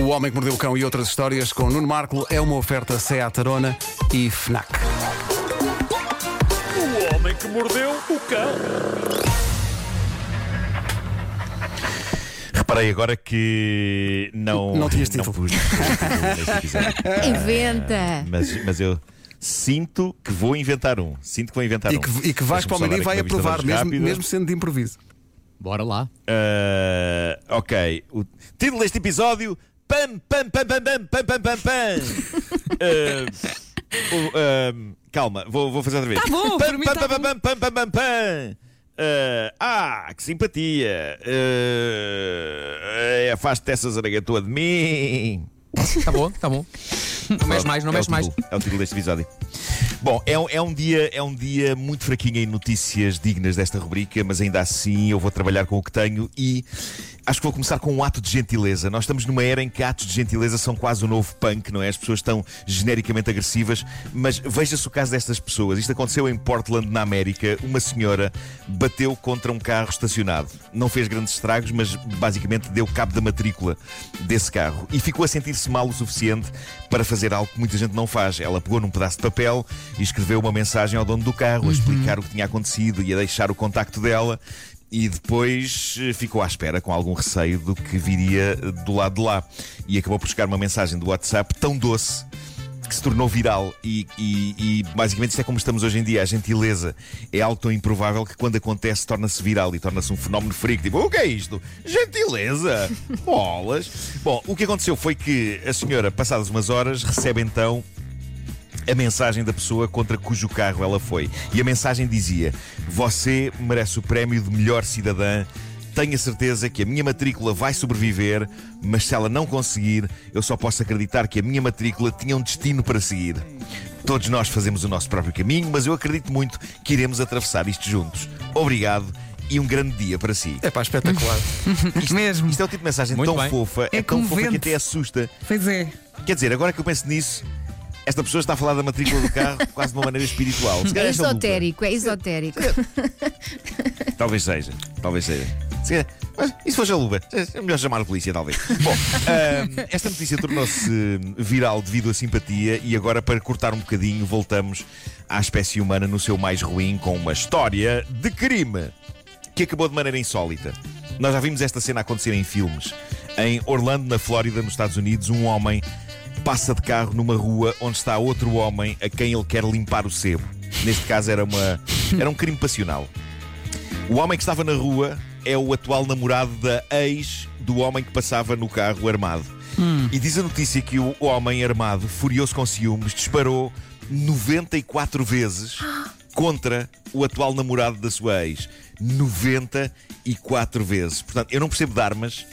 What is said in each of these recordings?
O Homem que Mordeu o Cão e outras histórias com Nuno Marco é uma oferta Seat Arona e FNAC. O homem que mordeu o cão. Reparei agora que não. Não tinhas título. pus episódio. Inventa! Mas, mas eu sinto que vou inventar um. Sinto que vou inventar E um. que, e que Deixa-me só dar Palmeirinho aqui vai aprovar, mesmo, mesmo sendo de improviso. Bora lá. Ah, ok. O título deste episódio: Pam, pam, pam, pam, pam, pam, pam, pam, pam. Ah, ah, calma, vou, vou fazer outra vez. Tá bom, pam, pam, tá pam, pam, pam, pam, pam, pam. Ah, ah, que simpatia! Ah, afaste essa zaragatua de mim! Tá bom, tá bom. Não mexe mais, não É mexe mais. título, É o título deste episódio. Bom, é um, é um dia, é um dia muito fraquinho em notícias dignas desta rubrica, mas ainda assim eu vou trabalhar com o que tenho e acho que vou começar com um ato de gentileza. Nós estamos numa era em que atos de gentileza são quase o novo punk, não é? As pessoas estão genericamente agressivas, mas veja-se o caso destas pessoas. Isto aconteceu em Portland, na América. Uma senhora bateu contra um carro estacionado. Não fez grandes estragos, mas basicamente deu cabo da matrícula desse carro e ficou a sentir-se mal o suficiente para fazer algo que muita gente não faz. Ela pegou num pedaço de papel e escreveu uma mensagem ao dono do carro a explicar o que tinha acontecido e a deixar o contacto dela. E depois eh, ficou à espera com algum receio do que viria do lado de lá. E acabou por chegar uma mensagem do WhatsApp tão doce que se tornou viral e, e- e, basicamente isto é como estamos hoje em dia. A gentileza é algo tão improvável que quando acontece torna-se viral e torna-se um fenómeno freak. Tipo, o que é isto? Gentileza! Bolas! Bom, o que aconteceu foi que a senhora, passadas umas horas, recebe então a mensagem da pessoa contra cujo carro ela foi. E a mensagem dizia: Você merece o prémio de melhor cidadã. Tenho a certeza que a minha matrícula vai sobreviver, mas se ela não conseguir, eu só posso acreditar que a minha matrícula tinha um destino para seguir. Todos nós fazemos o nosso próprio caminho, mas eu acredito muito que iremos atravessar isto juntos. Obrigado e um grande dia para si. É pá, espetacular. Isto, Mesmo. isto é o tipo de mensagem Muito tão bem. fofa, é, É tão fofa que até assusta. Pois é. Quer dizer, agora que eu penso nisso, esta pessoa está a falar da matrícula do carro quase de uma maneira espiritual. Se É lupa. esotérico, é esotérico. Talvez seja, talvez seja. Se calhar- Mas se for jaluba? É melhor chamar a polícia, talvez. Bom, ahm, esta notícia tornou-se viral devido à simpatia e agora, para cortar um bocadinho, voltamos à espécie humana no seu mais ruim com uma história de crime que acabou de maneira insólita. Nós já vimos esta cena acontecer em filmes. Em Orlando, na Flórida, nos Estados Unidos, um homem passa de carro numa rua onde está outro homem a quem ele quer limpar o sebo. Neste caso era, uma, era um crime passional. O homem que estava na rua é o atual namorado da ex do homem que passava no carro armado. E diz a notícia que o homem armado, furioso com ciúmes, disparou 94 vezes contra o atual namorado da sua ex. 94 vezes. Portanto, eu não percebo de armas,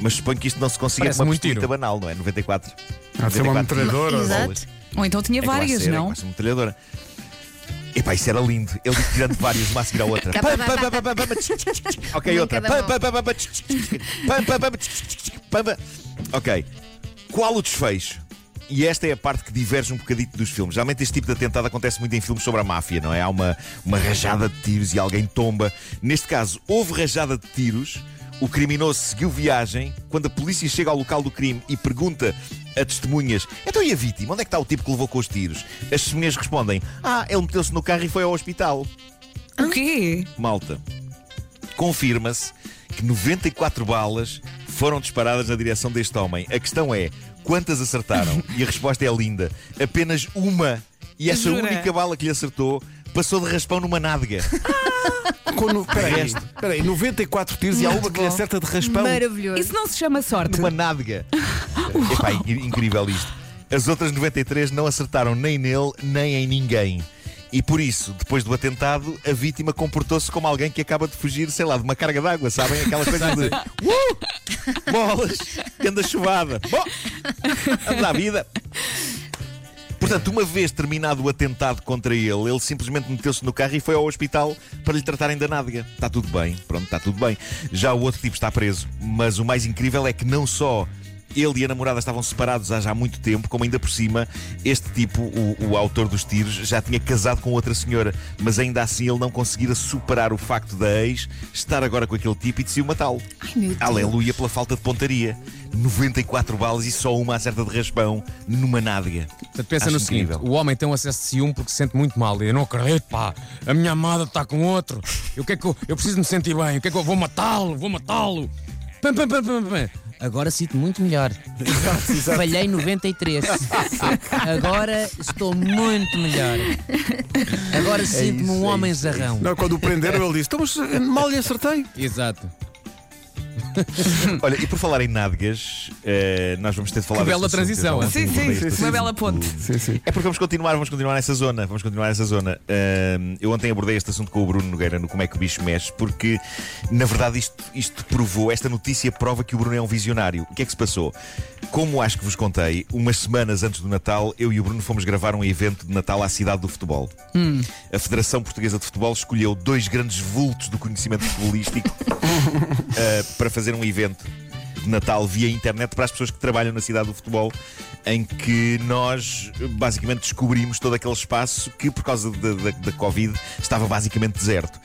mas suponho que isto não se consiga Parece com uma muito pistolita tiro. banal, não é? 94. Há de ser uma 94 metralhadora. Exato. Ou então tinha É várias, é que não? uma metralhadora. Epá, isso era lindo. Ele tirando várias, uma a seguir à outra. Tá, Pam, tá, pam, tá, pam, pam, pam, pam, tch, tch, tch, tch. Ok, Uma em outra. cada Pam, pam, pam, pam, pam, tch, tch, tch, tch. Pam, pam, pam, tch, tch, tch, pam, pam. Ok. Qual o desfecho? E esta é a parte que diverge um bocadito dos filmes. Geralmente este tipo de atentado acontece muito em filmes sobre a máfia, não é? Há uma, uma rajada de tiros e alguém tomba. Neste caso, houve rajada de tiros. O criminoso seguiu viagem. Quando a polícia chega ao local do crime e pergunta a testemunhas: Então e a vítima? Onde é que está o tipo que levou com os tiros? As testemunhas respondem: Ah, ele meteu-se no carro e foi ao hospital. O quê? Malta, confirma-se que 94 balas foram disparadas na direção deste homem. A questão é: quantas acertaram? E a resposta é linda: apenas uma. E essa Jura? única bala que lhe acertou passou de raspão numa nádega. Quando, peraí, Resto. peraí, 94 tiros e há uma que lhe acerta de raspão. Maravilhoso. Isso não se chama sorte. Numa nádega. Epá, in- incrível isto. As outras 93 não acertaram nem nele, nem em ninguém. E por isso, depois do atentado, a vítima comportou-se como alguém que acaba de fugir, sei lá, de uma carga d'água, sabem? Aquela coisa de. Uh! Bolas! Anda chuvada! Bom! Vamos à vida! Portanto, uma vez terminado o atentado contra ele, ele simplesmente meteu-se no carro e foi ao hospital para lhe tratarem da nádega. Está tudo bem, pronto, está tudo bem. Já o outro tipo está preso, mas o mais incrível é que não só Ele e a namorada estavam separados há já muito tempo, como ainda por cima, este tipo, o, o autor dos tiros, já tinha casado com outra senhora, mas ainda assim ele não conseguira superar o facto da ex estar agora com aquele tipo e decidiu matá-lo. Aleluia pela falta de pontaria. 94 balas e só uma acerta de raspão numa nádega. Portanto, pensa Acho no incrível. seguinte: o homem tem um acesso de ciúme porque se sente muito mal. Eu não acredito, pá. A minha amada está com outro. Eu, que é que eu, eu preciso me sentir bem. O que é que eu vou matá-lo? Vou matá-lo. Pam, pam, pam, pam, pam. Agora sinto muito melhor. Falhei 93. Agora estou muito melhor. Agora sinto-me isso, um é homem é zarrão. Não, quando o prenderam, ele disse: Então, eh, mal lhe acertei. Exato. Olha, e por falar em nádegas, eh, nós vamos ter de falar Que deste bela assunto. transição, Eu já hein? Sim, ontem sim, este uma assunto. bela ponte. Sim, sim. É porque vamos continuar, vamos continuar nessa zona. Vamos continuar nessa zona. Ahm, eu ontem abordei este assunto com o Bruno Nogueira no Como é que o bicho mexe, porque na verdade isto, isto provou, esta notícia prova que o Bruno é um visionário. O que é que se passou? Como acho que vos contei, umas semanas antes do Natal, eu e o Bruno fomos gravar um evento de Natal à cidade do futebol. A Federação Portuguesa de Futebol escolheu dois grandes vultos do conhecimento futebolístico ah, para fazer um evento de Natal via internet para as pessoas que trabalham na cidade do futebol, em que nós basicamente descobrimos todo aquele espaço que, por causa da Covid, estava basicamente deserto.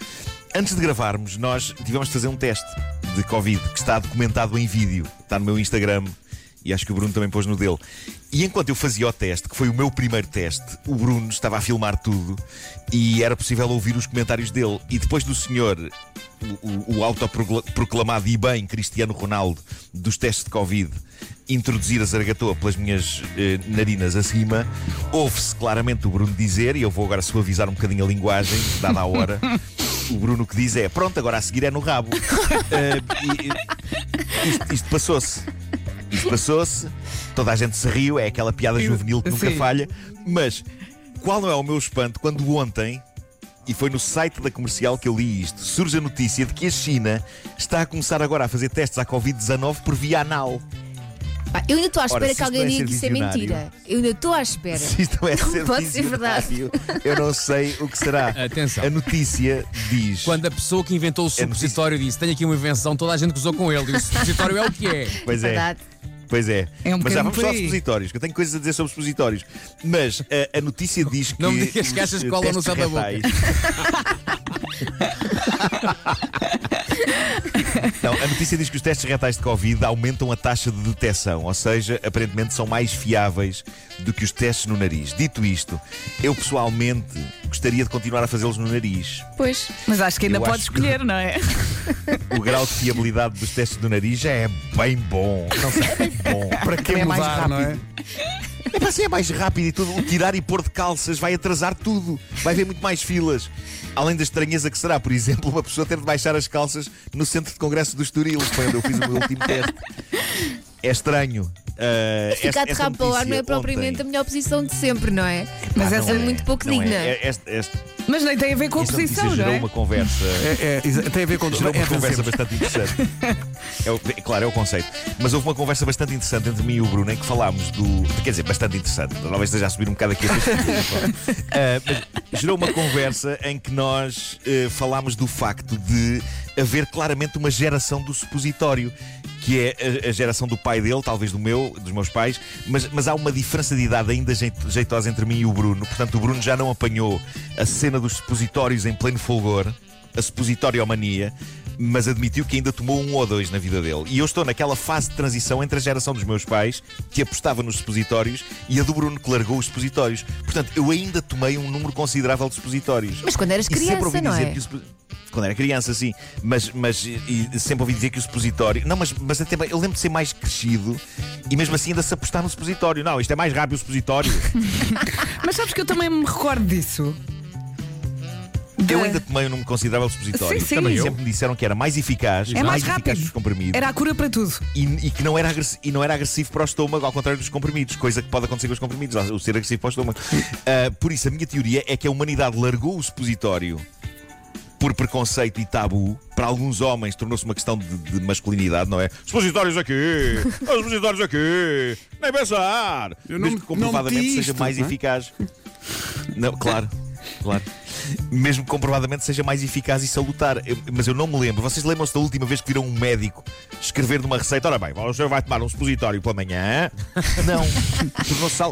Antes de gravarmos, nós tivemos de fazer um teste de Covid que está documentado em vídeo, está no meu Instagram. E acho que o Bruno também pôs no dele. E enquanto eu fazia o teste, que foi o meu primeiro teste, o Bruno estava a filmar tudo e era possível ouvir os comentários dele. E depois do senhor, o, o, autoproclamado e bem Cristiano Ronaldo dos testes de Covid, introduzir a zaragatoa pelas minhas eh, narinas acima, ouve-se claramente o Bruno dizer, e eu vou agora suavizar um bocadinho a linguagem, dada a hora. O Bruno que diz é: Pronto, agora a seguir é no rabo. E- isto, isto passou-se. Isto passou-se, toda a gente se riu, é aquela piada juvenil que nunca Sim. falha. Mas qual não é o meu espanto quando ontem, e foi no site da comercial que eu li isto, surge a notícia de que a China está a começar agora a fazer testes à Covid-19 por via anal. Pá, eu ainda estou à Ora, espera se que alguém não é diga que isso é mentira. Eu ainda estou à espera. Se isto é Não ser pode ser verdade. Eu não sei o que será. Atenção. A notícia diz. Quando a pessoa que inventou o supositório disse: Tenho aqui uma invenção, toda a gente gozou com ele. E o supositório é o que é. Pois é. Verdade. Pois é. É um Mas já vamos falar de supositórios, que eu tenho coisas a dizer sobre supositórios. Mas a, a notícia diz que. Não me digas que achas que eh, colam no céu da boca. Não, a notícia diz que os testes retais de Covid aumentam a taxa de detecção, ou seja, aparentemente são mais fiáveis do que os testes no nariz. Dito isto, eu pessoalmente gostaria de continuar a fazê-los no nariz. Pois. Mas acho que ainda Eu pode acho que- escolher, não é? O grau de fiabilidade dos testes do nariz já é bem bom. Não sei, é bem bom. Para que é mais mudar, não é? É para ser mais rápido e tudo. O tirar e pôr de calças vai atrasar tudo. Vai haver muito mais filas. Além da estranheza que será, por exemplo, uma pessoa ter de baixar as calças no centro de congresso do Estoril, foi onde eu fiz o meu último teste. É estranho. Uh, Ficar de rabo para o ar não é propriamente ontem- a melhor posição de sempre, não é? Mas Ah, essa não é muito pouco não digna. É, Este- este- Mas nem tem a ver com a esta posição, não gerou é? uma conversa. É, é, tem a ver com Gerou uma é conversa bastante interessante. É, o- é claro, é o conceito. Mas houve uma conversa bastante interessante entre mim e o Bruno em que falámos do. Quer dizer, bastante interessante. Talvez esteja a subir um bocado aqui a uh, mas Gerou uma conversa em que nós uh, falámos do facto de haver claramente uma geração do supositório. Que é a, geração do pai dele, talvez do meu, dos meus pais, mas, mas há uma diferença de idade ainda jeito- jeitosa entre mim e o Bruno. Portanto, o Bruno já não apanhou a cena dos supositórios em pleno fulgor, a supositoriomania, mas admitiu que ainda tomou um ou dois na vida dele. E eu estou naquela fase de transição entre a geração dos meus pais, que apostava nos supositórios, e a do Bruno, que largou os supositórios. Portanto, eu ainda tomei um número considerável de supositórios. Mas quando eras E sempre criança, não é? Quando era criança, sim. Mas, mas e, e sempre ouvi dizer que o supositório. Não, mas, mas até bem, eu lembro de ser mais crescido e mesmo assim ainda se apostar no supositório. Não, isto é mais rápido o supositório. Mas sabes que eu também me recordo disso. eu Da- ainda tomei um número considerável de supositório. Sim, sim. Também Eu. sempre me disseram que era mais eficaz, É mais eficaz rápido. que os comprimidos. Era a cura para tudo. E, e que não era e não era agressivo para o estômago, ao contrário dos comprimidos, coisa que pode acontecer com os comprimidos, o ser agressivo para o estômago. Ah, por isso, a minha teoria é que a humanidade largou o supositório por preconceito e tabu. Para alguns homens tornou-se uma questão de, de masculinidade, não é? Supositórios aqui! Os supositórios aqui! Nem pensar! Eu não Mesmo me- que comprovadamente seja mais não é? eficaz. Não, claro, claro. mesmo que comprovadamente seja mais eficaz e salutar. Eu- mas eu não me lembro. Vocês lembram-se da última vez que viram um médico escrever numa receita? Ora bem, o senhor vai tomar um supositório pela manhã? Não. Tornou-se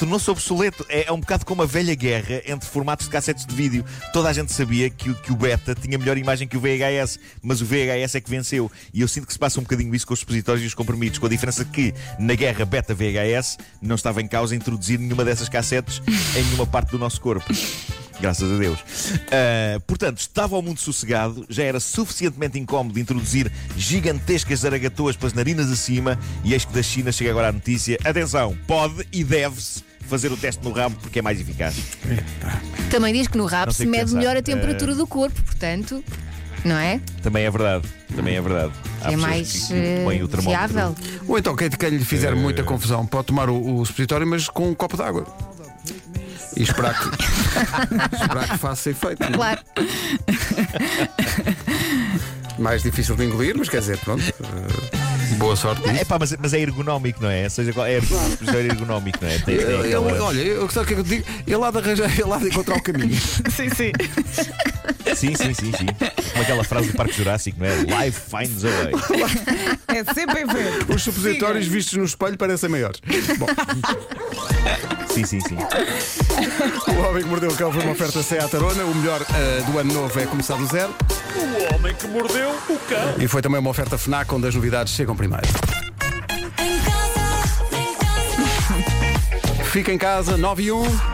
Tornou-se obsoleto. É, é um bocado como a velha guerra entre formatos de cassetes de vídeo. Toda a gente sabia que, o- que o beta tinha melhor imagem que o VHS, mas o VHS é que venceu. E eu sinto que se passa um bocadinho isso com os supositórios e os comprimidos, com a diferença que na guerra beta-VHS não estava em causa introduzir nenhuma dessas cassetes em nenhuma parte do nosso corpo. Graças a Deus. Ah, portanto, estava o mundo sossegado, já era suficientemente incómodo introduzir gigantescas zaragatoas pelas narinas acima, e eis que da China chega agora a notícia: atenção, pode e deve-se fazer o teste no rabo porque é mais eficaz. Também diz que no rabo Não se o que mede pensar. melhor a temperatura do corpo, portanto, não é? Também é verdade. Também é verdade. Há é pessoas mais que- que põem o eh, termómetro. fiável. Ou então quem, quem lhe fizer muita confusão pode tomar o, o supositório, mas com um copo de água. E esperar que, esperar que faça efeito. Claro. Mais difícil de engolir, mas quer dizer, pronto. eh, boa sorte É pá, mas, mas é ergonómico, não é? Seja qual, é, é ergonómico, não é? Tem, tem Ele- aquela- olha, eu sabe o que é que eu te digo? Ele há de arranjar, ele há de encontrar o caminho. Sim, sim. Sim, sim, sim, sim. Como aquela frase do Parque Jurássico, não é? Life finds a way. É sempre em ver. Os supositórios vistos no espelho parecem maiores. Bom, Sim, sim, sim. o Homem que Mordeu o Cão foi uma oferta Seat Arona. O melhor eh, do ano novo é começar do zero. O homem que mordeu o cão. E foi também uma oferta FNAC onde as novidades chegam primeiro. Fica em casa, 9 e 1.